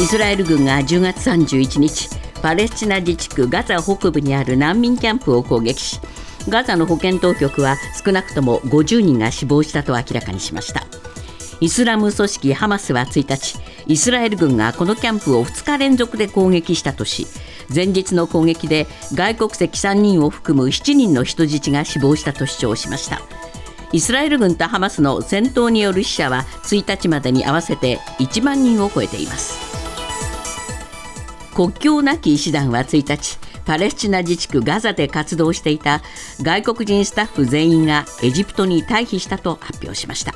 イスラエル軍が10月31日パレスチナ自治区ガザ北部にある難民キャンプを攻撃しガザの保健当局は少なくとも50人が死亡したと明らかにしました。イスラム組織ハマスは1日イスラエル軍がこのキャンプを2日連続で攻撃したとし前日の攻撃で外国籍3人を含む7人の人質が死亡したと主張しました。イスラエル軍とハマスの戦闘による死者は1日までに合わせて1万人を超えています。国境なき医師団は1日パレスチナ自治区ガザで活動していた外国人スタッフ全員がエジプトに退避したと発表しました。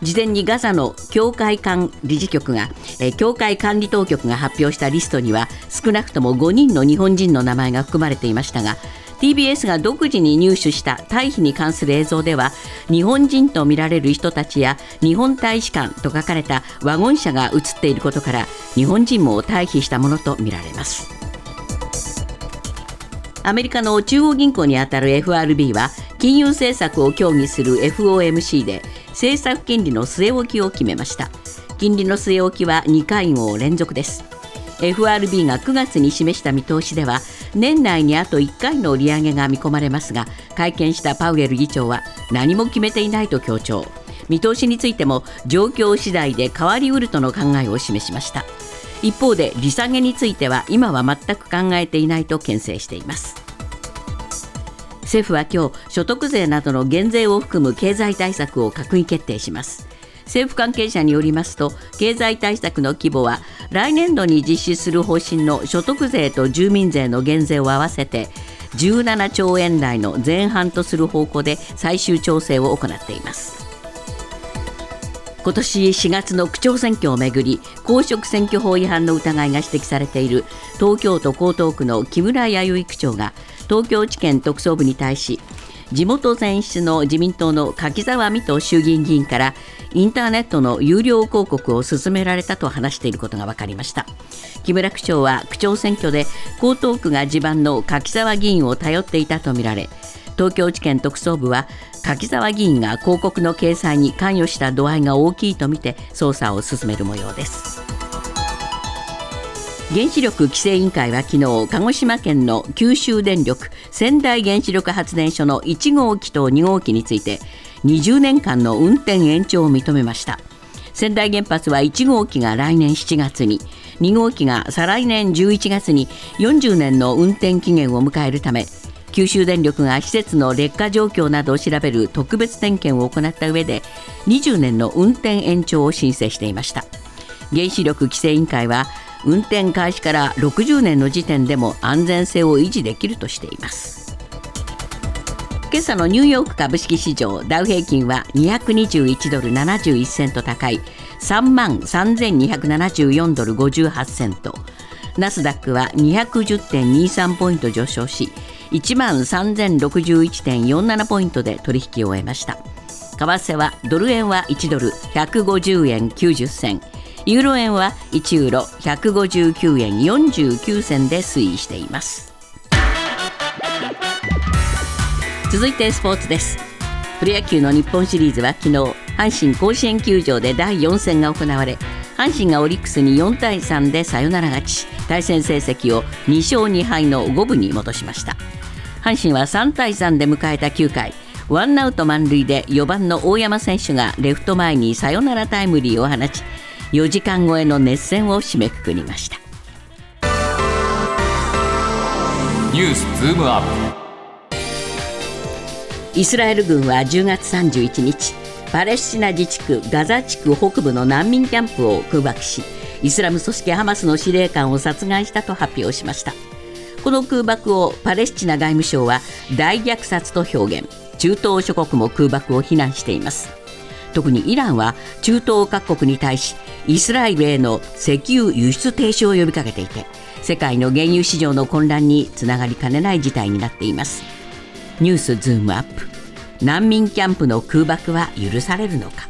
事前にガザの教会管理事局が、え教会管理当局が発表したリストには少なくとも5人の日本人の名前が含まれていましたが TBS が独自に入手した退避に関する映像では日本人とみられる人たちや日本大使館と書かれたワゴン車が映っていることから日本人も退避したものとみられます。アメリカの中央銀行にあたる FRB は金融政策を協議する FOMC で政策金利の据え置きを決めました。金利の据え置きは2回合連続です。FRB が9月に示した見通しでは年内にあと1回の利上げが見込まれますが会見したパウエル議長は何も決めていないと強調。見通しについても状況次第で変わりうるとの考えを示しました。一方で利下げについては今は全く考えていないと牽制しています。政府は今日所得税などの減税を含む経済対策を閣議決定します。政府関係者によりますと経済対策の規模は来年度に実施する方針の所得税と住民税の減税を合わせて17兆円台の前半とする方向で最終調整を行っています。今年4月の区長選挙をめぐり公職選挙法違反の疑いが指摘されている東京都江東区の木村弥生区長が東京地検特捜部に対し地元選出の自民党の柿沢水戸衆議院議員からインターネットの有料広告を勧められたと話していることが分かりました。木村区長は区長選挙で江東区が地盤の柿沢議員を頼っていたとみられ東京地検特捜部は柿沢議員が広告の掲載に関与した度合いが大きいとみて捜査を進める模様です。原子力規制委員会は昨日鹿児島県の九州電力仙台原子力発電所の1号機と2号機について20年間の運転延長を認めました。仙台原発は1号機が来年7月に2号機が再来年11月に40年の運転期限を迎えるため九州電力が施設の劣化状況などを調べる特別点検を行った上で20年の運転延長を申請していました。原子力規制委員会は運転開始から60年の時点でも安全性を維持できるとしています。今朝のニューヨーク株式市場ダウ平均は221ドル71セント高い3万3274ドル58セント。ナスダックは210.23ポイント上昇し1万3061.47ポイントで取引を終えました。為替はドル円は1ドル150円90銭。ユーロ円は1ユーロ159円49銭で推移しています。続いてスポーツです。プロ野球の日本シリーズは昨日阪神甲子園球場で第4戦が行われ阪神がオリックスに4対3でサヨナラ勝ち対戦成績を2勝2敗の5分に戻しました。阪神は3対3で迎えた9回ワンアウト満塁で4番の大山選手がレフト前にサヨナラタイムリーを放ち4時間超えの熱戦を締めくくりました。ニュースズームアップ。イスラエル軍は10月31日パレスチナ自治区ガザ地区北部の難民キャンプを空爆しイスラム組織ハマスの司令官を殺害したと発表しました。この空爆をパレスチナ外務省は大虐殺と表現。中東諸国も空爆を非難しています特にイランは中東各国に対しイスラエルへの石油輸出停止を呼びかけていて世界の原油市場の混乱につながりかねない事態になっています。ニュースズームアップ。難民キャンプの空爆は許されるのか？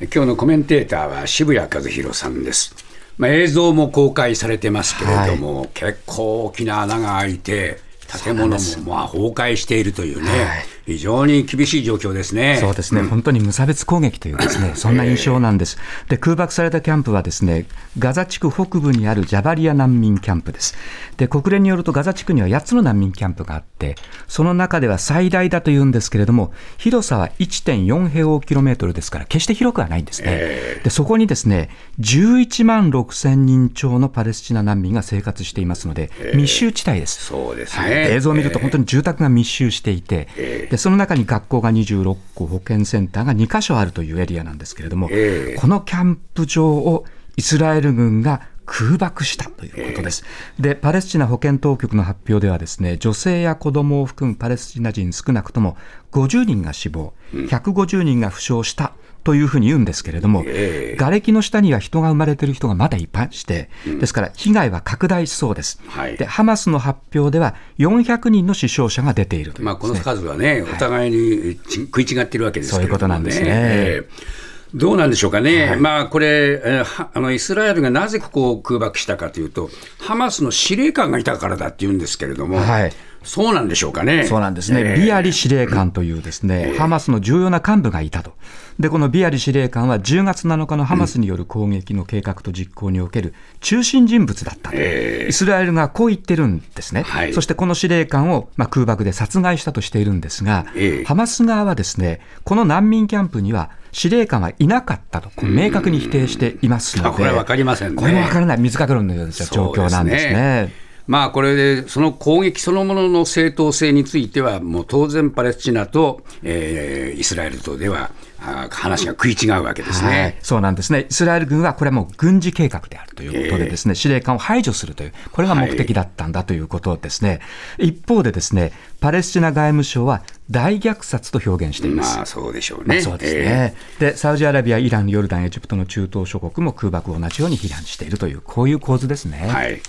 今日のコメンテーターは渋谷和弘さんです。まあ、映像も公開されてますけれども、はい、結構大きな穴が開いて建物もまあ崩壊しているというね、はい非常に厳しい状況ですね。そうですね、本当に無差別攻撃というですね、そんな印象なんです。で、空爆されたキャンプはですね、ガザ地区北部にあるジャバリア難民キャンプです。で、国連によるとガザ地区には8つの難民キャンプがあって、その中では最大だというんですけれども、広さは1.4平方キロメートルですから、決して広くはないんですね。で、そこにですね、11万6千人超のパレスチナ難民が生活していますので、密集地帯です。そうですはいね。映像を見ると本当に住宅が密集していて、でその中に学校が26個、保健センターが2カ所あるというエリアなんですけれども、ええこのキャンプ場をイスラエル軍が空爆したということです。で、パレスチナ保健当局の発表ではですね、女性や子供を含むパレスチナ人少なくとも50人が死亡、150人が負傷したというふうに言うんですけれども、ええ。瓦礫の下には人が生まれている人がまだいっぱいして、ですから被害は拡大しそうです。はい。でハマスの発表では400人の死傷者が出ているというまあ、この数はね、お互いにち食い違ってるわけですね、そういうことなんですね。ええどうなんでしょうかね、まあこれ、えーはあのイスラエルがなぜここを空爆したかというと、ハマスの司令官がいたからだっていうんですけれども、はいそうなんでしょうかね。そうなんですね、ええ。ビアリ司令官というですね、ハマスの重要な幹部がいたと。で、このビアリ司令官は10月7日のハマスによる攻撃の計画と実行における中心人物だったと。ええ。イスラエルがこう言ってるんですね。はい。そしてこの司令官を、まあ、空爆で殺害したとしているんですが、ええ。ハマス側はですね、この難民キャンプには司令官はいなかったと、明確に否定していますので、あこれは分かりませんね。これも分からない、水かけ論のような状況なんですね。まあこれで、その攻撃そのものの正当性については、もう当然、パレスチナと、えーイスラエルとでは、あ話が食い違うわけですはい。ね。、そうなんですね、イスラエル軍はこれはもう軍事計画であるということで、ですね、司令官を排除するという、これが目的だったんだということですね、一方で、ですねパレスチナ外務省は大虐殺と表現しています。まあそうでしょうまあね。そうですえね、でサウジアラビア、イラン、ヨルダン、エジプトの中東諸国も空爆を同じように非難しているという、こういう構図ですね。ーはい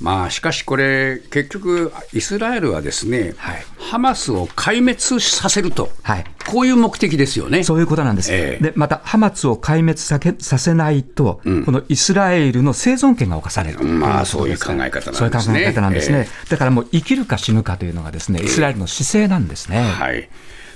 まあ、しかしこれ、結局、イスラエルはですね、はいハマスを壊滅させると、はいこういう目的ですよね。そういうことなんです。ええで、また、ハマスを壊滅さけさせないと、このイスラエルの生存権が侵されるとまあそういう考え方なんですねそういう考え方なんですね。だからもう生きるか死ぬかというのがですね、イスラエルの姿勢なんですね。はい、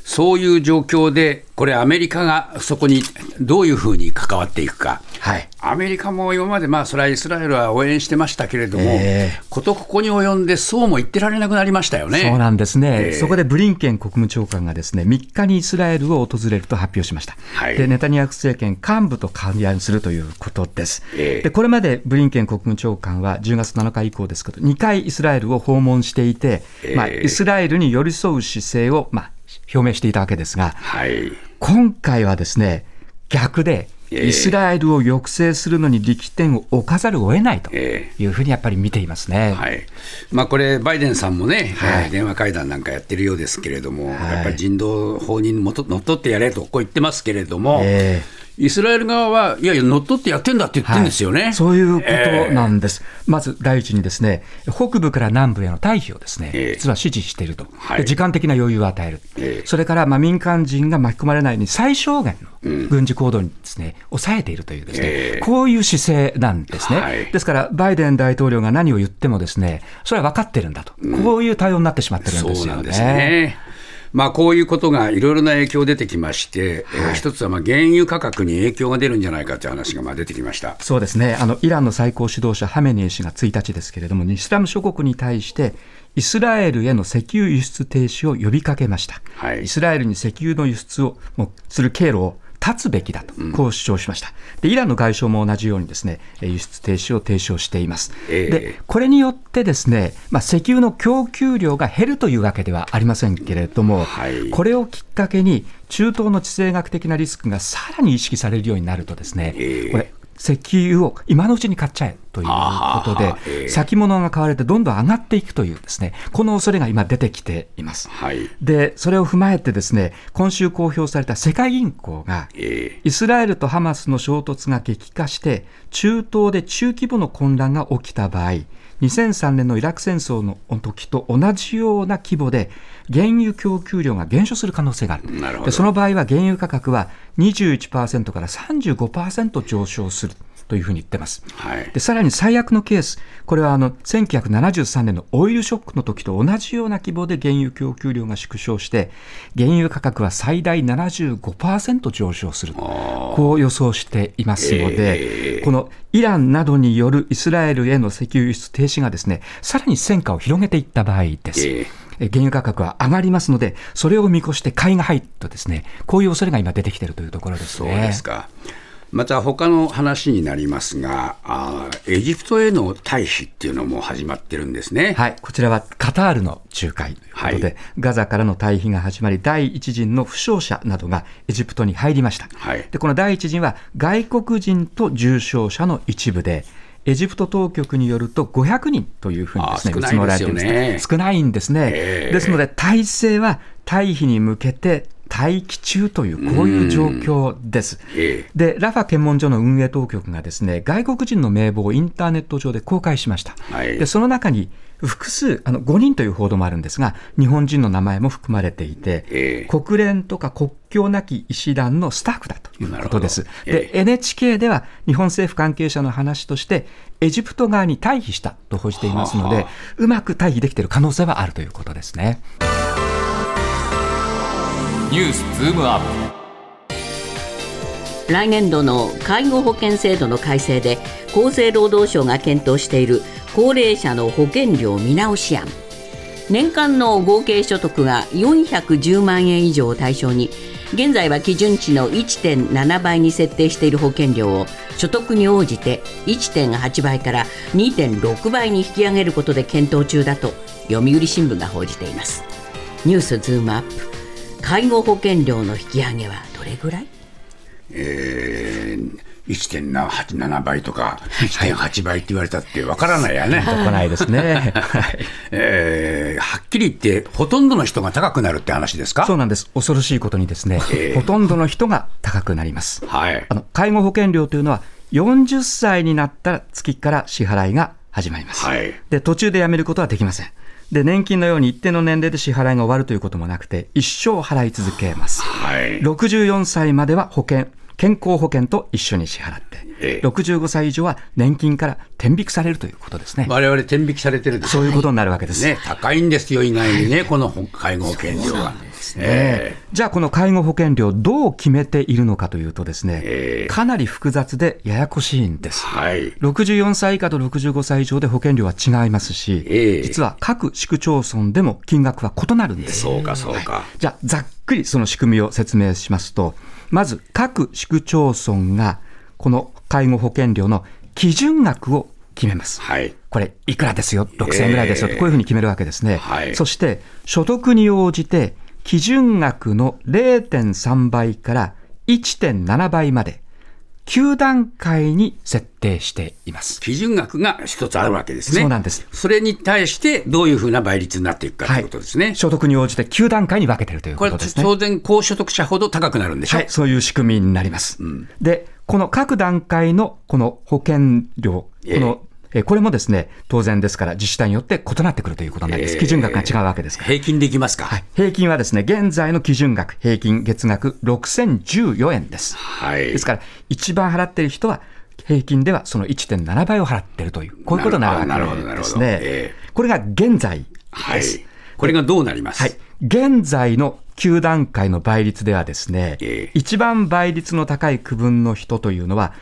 そういう状況で、これ、アメリカがそこにどういうふうに関わっていくか、はい。アメリカも今まで、まあ、それはイスラエルは応援してましたけれども、ええ。ことここに及んで、そうも言ってられなくなりましたよね。そうなんですね、ええ。そこでブリンケン国務長官がですね3日にイスラエルを訪れると発表しました、はい。でネタニヤフ政権幹部と会談するということです、ええ。でこれまでブリンケン国務長官は10月7日以降ですけど、2回イスラエルを訪問していて、まあ、ええイスラエルに寄り添う姿勢を、まあ、表明していたわけですが、はい。今回はですね逆で、ええ。イスラエルを抑制するのに力点を置かざるを得ないとえいうふうにやっぱり見ていますね。はい。まあ、これ、バイデンさんもね、はい。えー電話会談なんかやってるようですけれども、い。やっぱり人道法にのっとのってやれとこう言ってますけれども、えイスラエル側は、いやいや、のっとってやってんだって言ってるんですよね。はい。そういうことなんです、まず第一にですね北部から南部への退避をですね、ええ。実は指示していると、はい。で時間的な余裕を与える、ええ。それからまあ民間人が巻き込まれないように最小限の軍事行動にです、ね抑えているというですね、ええ。こういう姿勢なんですね、はい。ですからバイデン大統領が何を言ってもですねそれは分かってるんだと、こういう対応になってしまってるんですよね。まあ、こういうことがいろいろな影響出てきまして、えー一つはまあ原油価格に影響が出るんじゃないかという話がまあ出てきました。そうですね。あのイランの最高指導者ハメネイ師が1日ですけれども、イスラム諸国に対して、イスラエルへの石油輸出停止を呼びかけました、はい。イスラエルに石油の輸出をもうする経路を断つべきだと、こう主張しました、でイランの外相も同じようにですねえー輸出停止を提唱しています。ええ。でこれによってですね、まあ、石油の供給量が減るというわけではありませんけれども、はい。これをきっかけに、中東の地政学的なリスクがさらに意識されるようになるとですね、ええ。これ、石油を今のうちに買っちゃえということで先物が買われてどんどん上がっていくというですね、この恐れが今出てきています。はい。で、それを踏まえてですね、今週公表された世界銀行が、えイスラエルとハマスの衝突が激化して、中東で中規模の混乱が起きた場合、2003年のイラク戦争の時と同じような規模で、原油供給量が減少する可能性がある。なるほどでその場合は原油価格は21%から35%上昇するというふうに言ってます。はいでさらに最悪のケース、これはあの1973年のオイルショックの時と同じような規模で原油供給量が縮小して、原油価格は最大75%上昇する、こう予想していますので、このイランなどによるイスラエルへの石油輸出停止がですね、さらに戦火を広げていった場合です。えええ原油価格は上がりますので、それを見越して買いが入るとですね、こういう恐れが今出てきているというところですそうね。ですか。また他の話になりますが、あーエジプトへの退避っていうのも始まってるんですね。はい、こちらはカタールの仲介ということで、はいガザからの退避が始まり、第一陣の負傷者などがエジプトに入りました。はいでこの第一陣は外国人と重傷者の一部で、エジプト当局によると500人というふうにですね、見積もられているんですね少ないんですね。ええですので、体制は退避に向けて待機中という、こういう状況です。ええで、ラファ検問所の運営当局がですね、外国人の名簿をインターネット上で公開しました。はいで、その中に複数、あの5人という報道もあるんですが、日本人の名前も含まれていて、ええ国連とか国境なき医師団のスタッフだということです。で、NHK では日本政府関係者の話として、エジプト側に退避したと報じていますのではあ、うまく退避できている可能性はあるということですね。ニュースズームアップ。来年度の介護保険制度の改正で厚生労働省が検討している高齢者の保険料見直し案。年間の合計所得が410万円以上を対象に現在は基準値の1.7倍に設定している保険料を所得に応じて1.8倍から2.6倍に引き上げることで検討中だと読売新聞が報じています。ニュースズームアップ。介護保険料の引き上げはどれぐらい？えー、1.87倍とか1.8倍って言われたってわからないやね。とこないですね。はいえーはっきり言って、ほとんどの人が高くなるって話ですか？そうなんです。恐ろしいことにですね、ええほとんどの人が高くなります。はいあ。の介護保険料というのは、40歳になったら月から支払いが始まります。はいで途中でやめることはできません。で年金のように一定の年齢で支払いが終わるということもなくて、一生払い続けます。はい。64歳までは保険、健康保険と一緒に支払って、ええ65歳以上は年金から転引きされるということですね。我々天引きされてるそういうことになるわけです。ね、高いんですよ、意外にね、この介護保険料は。えじゃあ、この介護保険料、どう決めているのかというとですね、ええかなり複雑でややこしいんです。はい。64歳以下と65歳以上で保険料は違いますし、ええ実は各市区町村でも金額は異なるんです。そうか、そうか。じゃあ、ざっくりその仕組みを説明しますと、まず各市区町村が、この介護保険料の基準額を決めます。はい。これ、いくらですよ、6000円ぐらいですよと、こういうふうに決めるわけですね。はいそして、所得に応じて、基準額の0.3倍から1.7倍まで、9段階に設定しています。基準額が一つあるわけですね。そうなんです。それに対して、どういうふうな倍率になっていくかということですね。所得に応じて9段階に分けているというこれ、ことですね。当然、高所得者ほど高くなるんでしょ？はい、そういう仕組みになります。で、この各段階のこの保険料、ええこの、えこれもですね、当然ですから自治体によって異なってくるということになります。ええ基準額が違うわけですから。平均でいきますか？はい、平均はですね、現在の基準額、平均月額6014円です。はい。ですから、一番払っている人は、平均ではその1.7倍を払っているという、こういうことになるわどなるほどけですねえ。これが現在はいです。。これがどうなります？はい、現在の9段階の倍率ではですね、ええ一番倍率の高い区分の人というのは、え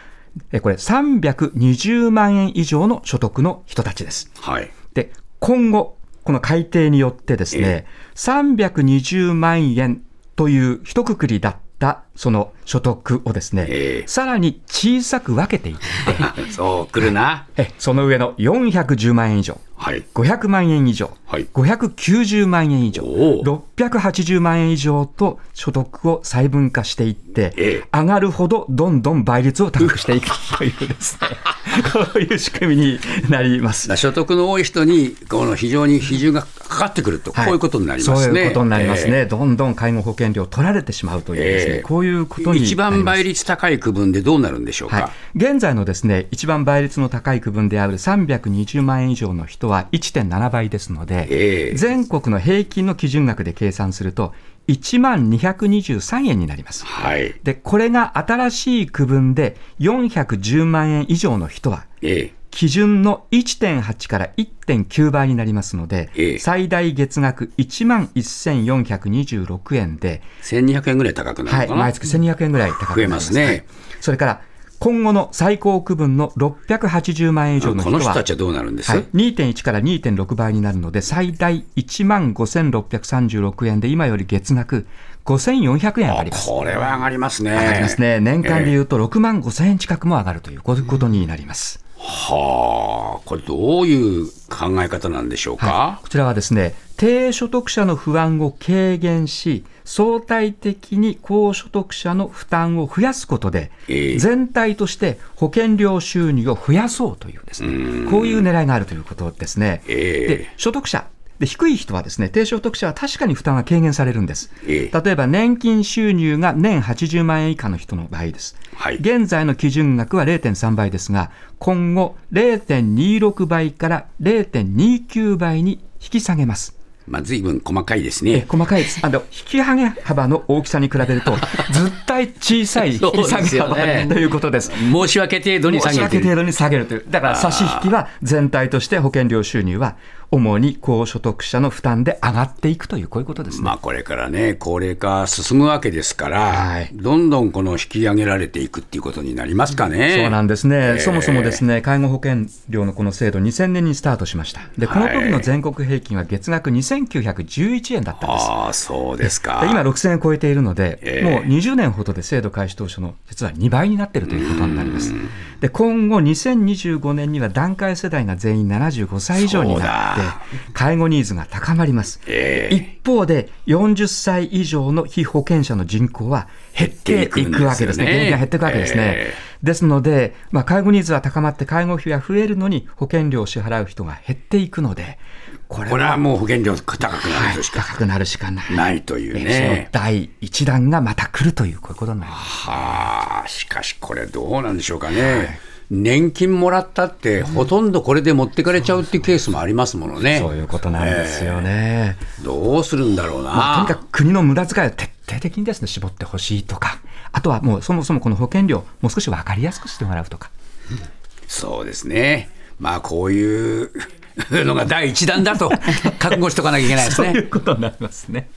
これ320万円以上の所得の人たちです。はい。で、今後、この改定によってですね、え320万円という一括りだったその所得をですね、ええ。さらに小さく分けていって、そう、来るな。えその上の410万円以上、はい。500万円以上、はい。590万円以上、おお。680万円以上と所得を細分化していって、ええ。上がるほどどんどん倍率を高くしていくというですね、こういう仕組みになります。だ所得の多い人に、この非常に比重がかかってくると、こういうことになりますね。そういうことになりますね。えどんどん介護保険料取られてしまうというですね、ええこうういうことに一番倍率高い区分でどうなるんでしょうか？はい、現在のですね一番倍率の高い区分である320万円以上の人は1.7倍ですので、ええ全国の平均の基準額で計算すると1万223円になります。はい。でこれが新しい区分で410万円以上の人はええ。基準の1.8から1.9倍になりますので、ええ最大月額1万1426円で、1200円ぐらい高くなはい、るのかな？毎月1200円ぐらい高くなります増えますねはいそれから今後の最高区分の680万円以上のこ人はの人たちはどうなるんです、はい、2.1から2.6倍になるので、最大1万5636円で、今より月額5400円上がります。これは上がりますね。上がりますね。年間でいうと6万5000円近くも上がるということになります。はあ、これどういう考え方なんでしょうか？こちらはですね、低所得者の不安を軽減し、相対的に高所得者の負担を増やすことで、ええ全体として保険料収入を増やそうというですね、こういう狙いがあるということですね。ええで所得者で低い人はですね低所得者は確かに負担が軽減されるんです、ええ。例えば年金収入が年80万円以下の人の場合です、はい。現在の基準額は0.3倍ですが今後0.26倍から0.29倍に引き下げます。まあ、随分細かいですえね。細かいです。あの引き上げ幅の大きさに比べると ずっと小さい引き下げ幅ねということです。申し訳程度に下申しげてる。訳程度に下げるという、だから差し引きは全体として保険料収入は主に高所得者の負担で上がっていくという、こういうことですね。まあ、これからね、高齢化進むわけですから、はいどんどんこの引き上げられていくっていうことになりますかね。そうなんですね、ええそもそもですね介護保険料のこの制度、2000年にスタートしました、でこの時の全国平均は月額2911円だったんです。ああ、そうですか。で今、6000円超えているので、ええもう20年ほどで制度開始当初の実は2倍になっているということになります。で今後、2025年には団塊世代が全員75歳以上になって介護ニーズが高まります。ええ一方で、40歳以上の被保険者の人口は減っていくわけですね、減っていくんですよね減っていくわけですね。えですので、まあ、介護ニーズは高まって、介護費は増えるのに、保険料を支払う人が減っていくので、これこれははもう保険料高くなはいるとしか高くなるしかない。ないというえそのね。第一弾がまた来るという、こういうことになります。はあ、しかしこれどうなんでしょうかね。年金もらったって、ほとんどこれで持ってかれちゃうっていうケースもありますものね。そういうことなんですよね。どうするんだろうな。まあ、とにかく国の無駄遣いを徹底的にですね、絞ってほしいとか、あとはもうそもそもこの保険料、もう少し分かりやすくしてもらうとか。そうですね。まあこういうのが第一弾だと覚悟しとかなきゃいけないですね。そういうことになりますね。